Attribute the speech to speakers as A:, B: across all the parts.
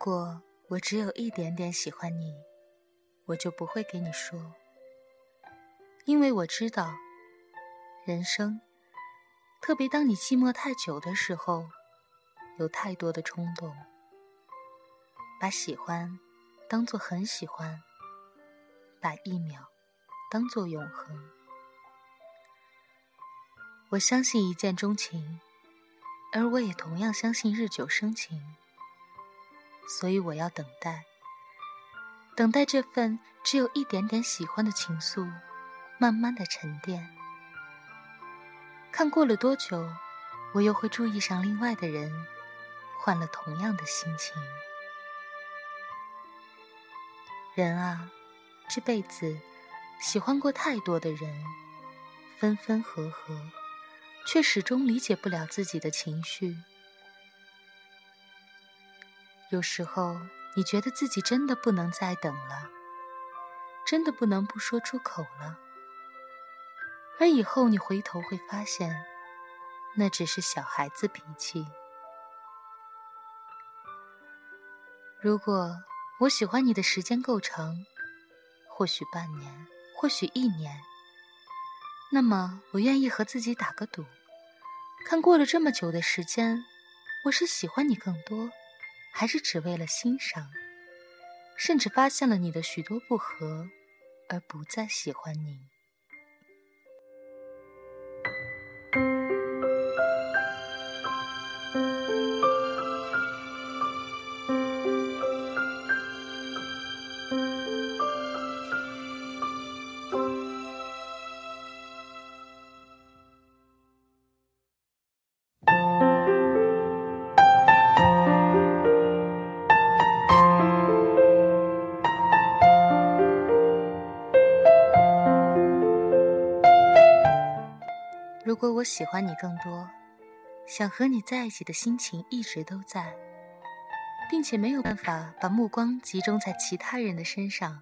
A: 如果我只有一点点喜欢你，我就不会给你说，因为我知道，人生，特别当你寂寞太久的时候，有太多的冲动，把喜欢当做很喜欢，把一秒当做永恒。我相信一见钟情，而我也同样相信日久生情。所以我要等待，等待这份只有一点点喜欢的情愫，慢慢的沉淀。看过了多久，我又会注意上另外的人，换了同样的心情。人啊，这辈子喜欢过太多的人，分分合合，却始终理解不了自己的情绪。有时候，你觉得自己真的不能再等了，真的不能不说出口了。而以后你回头会发现，那只是小孩子脾气。如果我喜欢你的时间够长，或许半年，或许一年，那么我愿意和自己打个赌，看过了这么久的时间，我是喜欢你更多。还是只为了欣赏，甚至发现了你的许多不合，而不再喜欢你。如果我喜欢你更多，想和你在一起的心情一直都在，并且没有办法把目光集中在其他人的身上，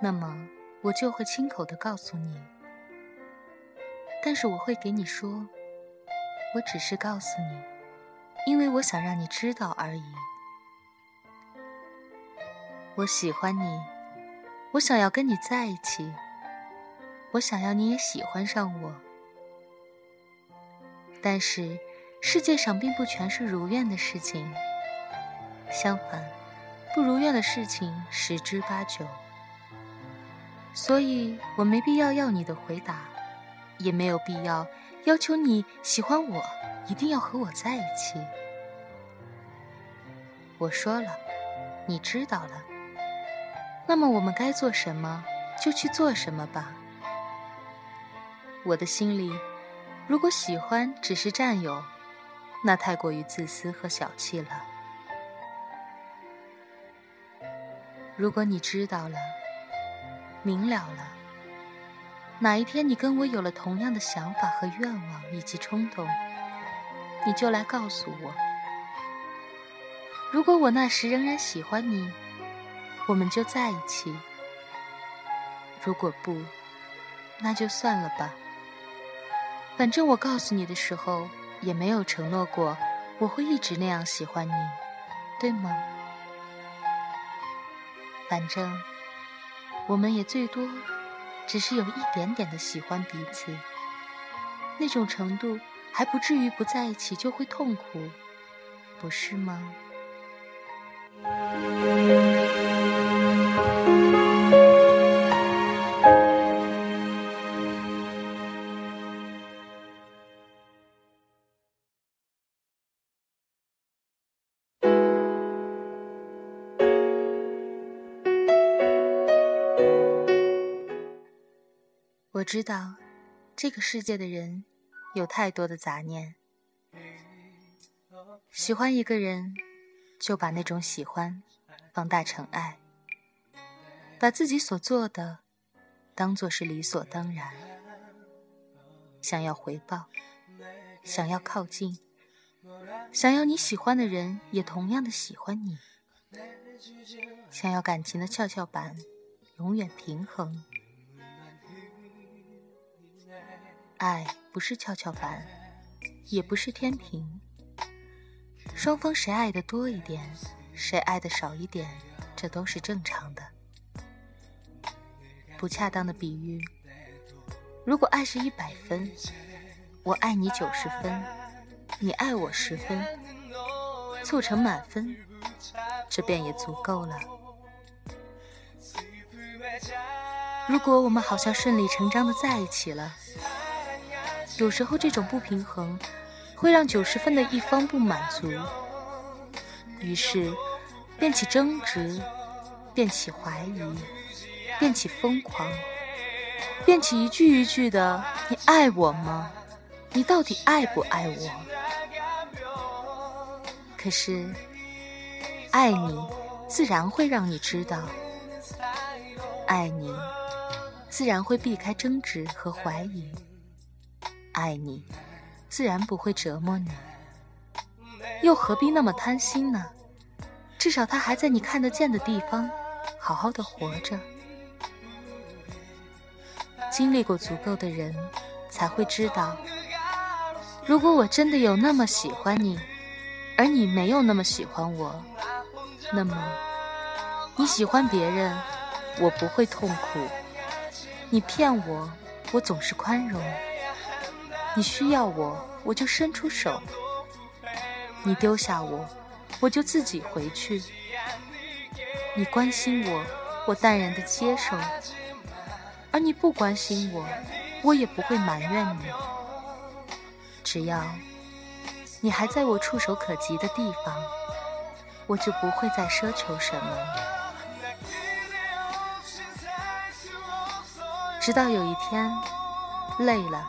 A: 那么我就会亲口的告诉你。但是我会给你说，我只是告诉你，因为我想让你知道而已。我喜欢你，我想要跟你在一起，我想要你也喜欢上我。但是，世界上并不全是如愿的事情。相反，不如愿的事情十之八九。所以我没必要要你的回答，也没有必要要求你喜欢我，一定要和我在一起。我说了，你知道了。那么我们该做什么，就去做什么吧。我的心里。如果喜欢只是占有，那太过于自私和小气了。如果你知道了、明了了，哪一天你跟我有了同样的想法和愿望以及冲动，你就来告诉我。如果我那时仍然喜欢你，我们就在一起；如果不，那就算了吧。反正我告诉你的时候，也没有承诺过我会一直那样喜欢你，对吗？反正我们也最多只是有一点点的喜欢彼此，那种程度还不至于不在一起就会痛苦，不是吗？我知道，这个世界的人有太多的杂念。喜欢一个人，就把那种喜欢放大成爱，把自己所做的当做是理所当然，想要回报，想要靠近，想要你喜欢的人也同样的喜欢你，想要感情的跷跷板永远平衡。爱不是跷跷板，也不是天平。双方谁爱的多一点，谁爱的少一点，这都是正常的。不恰当的比喻，如果爱是一百分，我爱你九十分，你爱我十分，凑成满分，这便也足够了。如果我们好像顺理成章的在一起了，有时候这种不平衡会让九十分的一方不满足，于是便起争执，便起怀疑。变起疯狂，变起一句一句的“你爱我吗？你到底爱不爱我？”可是，爱你自然会让你知道，爱你自然会避开争执和怀疑，爱你自然不会折磨你，又何必那么贪心呢？至少他还在你看得见的地方，好好的活着。经历过足够的人，才会知道，如果我真的有那么喜欢你，而你没有那么喜欢我，那么你喜欢别人，我不会痛苦；你骗我，我总是宽容；你需要我，我就伸出手；你丢下我，我就自己回去；你关心我，我淡然的接受。而你不关心我，我也不会埋怨你。只要你还在我触手可及的地方，我就不会再奢求什么。直到有一天，累了，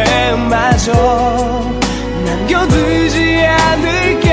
A: 실패마저 남겨두지 않을게.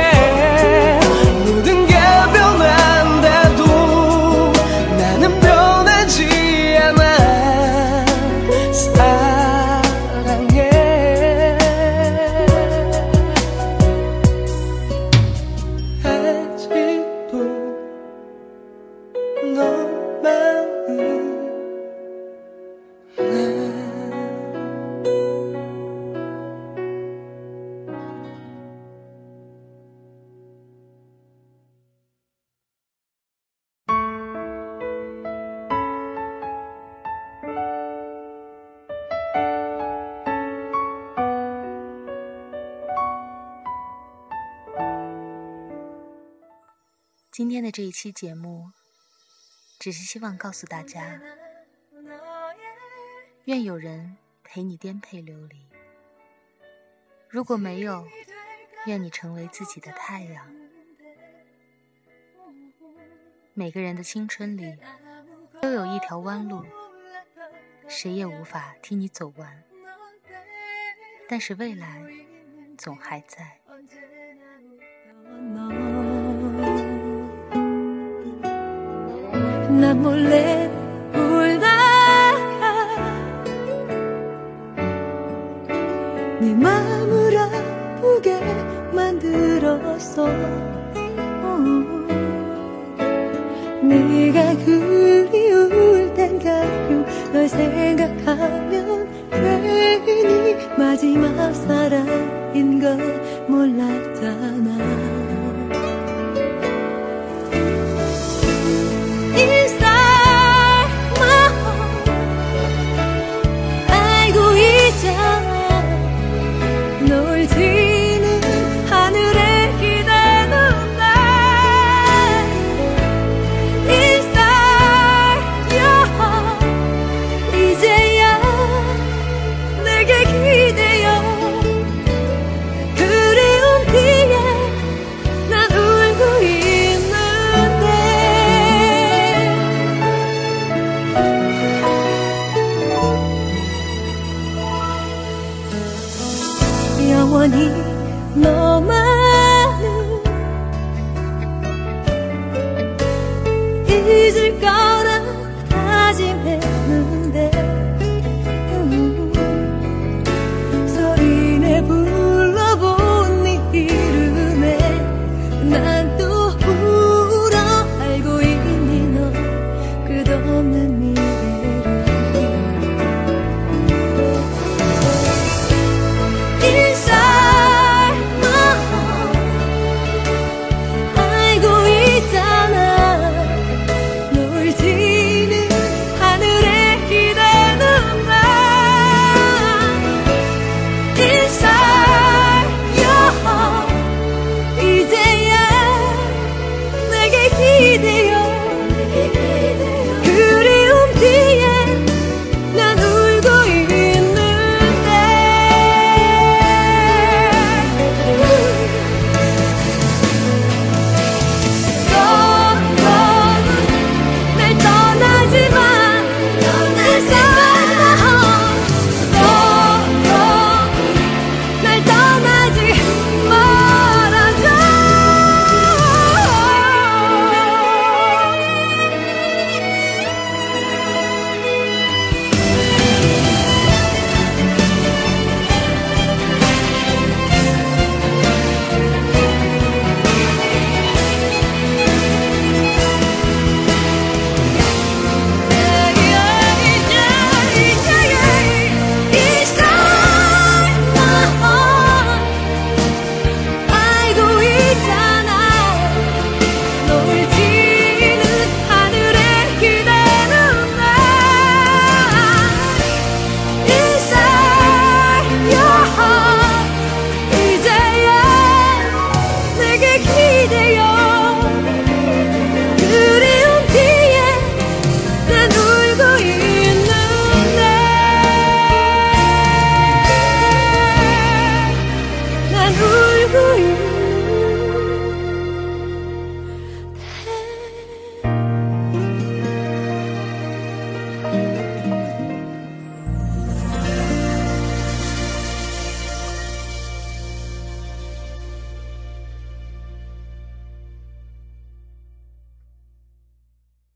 A: 今天的这一期节目，只是希望告诉大家，愿有人陪你颠沛流离。如果没有，愿你成为自己的太阳。每个人的青春里，都有一条弯路，谁也无法替你走完。但是未来，总还在。
B: 난 몰래 울다가 네 마음을 아프게 만들었어. 어. 네가 그리울 땐 가끔 널 생각하면 괜히 마지막 사랑인 걸 몰랐잖아